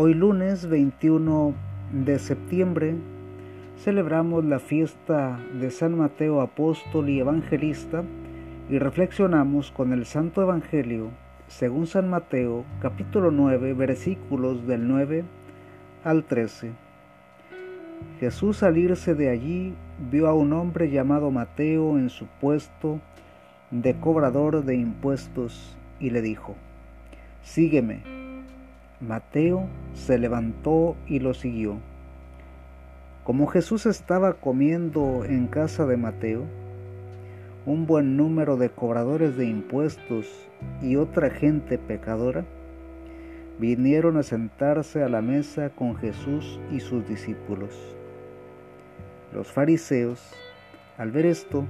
Hoy lunes 21 de septiembre celebramos la fiesta de San Mateo Apóstol y Evangelista y reflexionamos con el Santo Evangelio según San Mateo capítulo 9 versículos del 9 al 13. Jesús salirse de allí vio a un hombre llamado Mateo en su puesto de cobrador de impuestos y le dijo, Sígueme. Mateo se levantó y lo siguió. Como Jesús estaba comiendo en casa de Mateo, un buen número de cobradores de impuestos y otra gente pecadora vinieron a sentarse a la mesa con Jesús y sus discípulos. Los fariseos, al ver esto,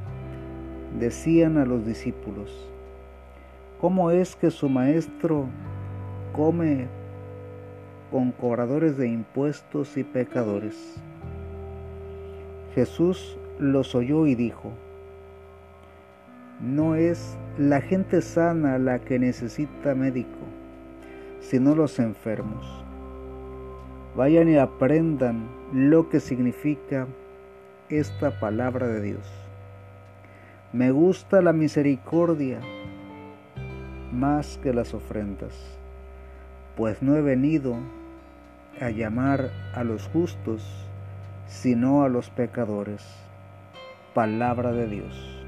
decían a los discípulos, ¿cómo es que su maestro come con cobradores de impuestos y pecadores? Jesús los oyó y dijo, no es la gente sana la que necesita médico, sino los enfermos. Vayan y aprendan lo que significa esta palabra de Dios. Me gusta la misericordia más que las ofrendas, pues no he venido a llamar a los justos, sino a los pecadores. Palabra de Dios.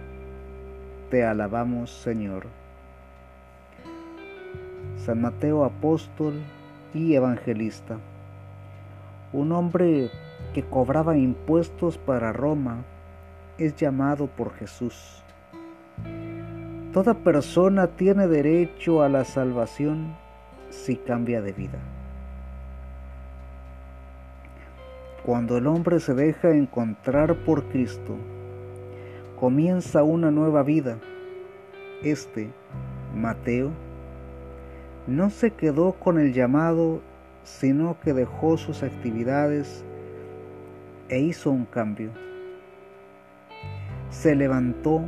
Te alabamos, Señor. San Mateo apóstol y evangelista. Un hombre que cobraba impuestos para Roma es llamado por Jesús. Toda persona tiene derecho a la salvación si cambia de vida. Cuando el hombre se deja encontrar por Cristo, comienza una nueva vida. Este, Mateo, no se quedó con el llamado, sino que dejó sus actividades e hizo un cambio. Se levantó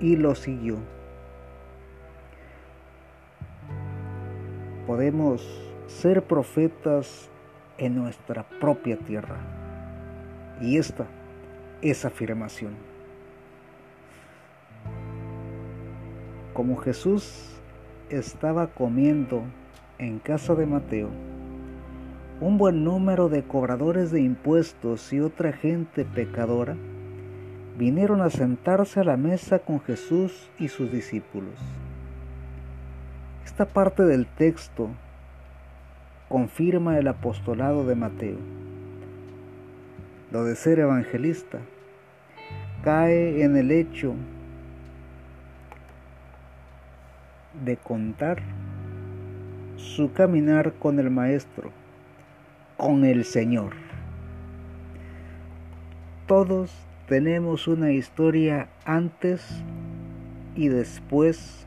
y lo siguió. Podemos ser profetas en nuestra propia tierra. Y esta es afirmación. Como Jesús estaba comiendo en casa de Mateo, un buen número de cobradores de impuestos y otra gente pecadora vinieron a sentarse a la mesa con Jesús y sus discípulos. Esta parte del texto confirma el apostolado de Mateo. Lo de ser evangelista cae en el hecho de contar su caminar con el Maestro, con el Señor. Todos tenemos una historia antes y después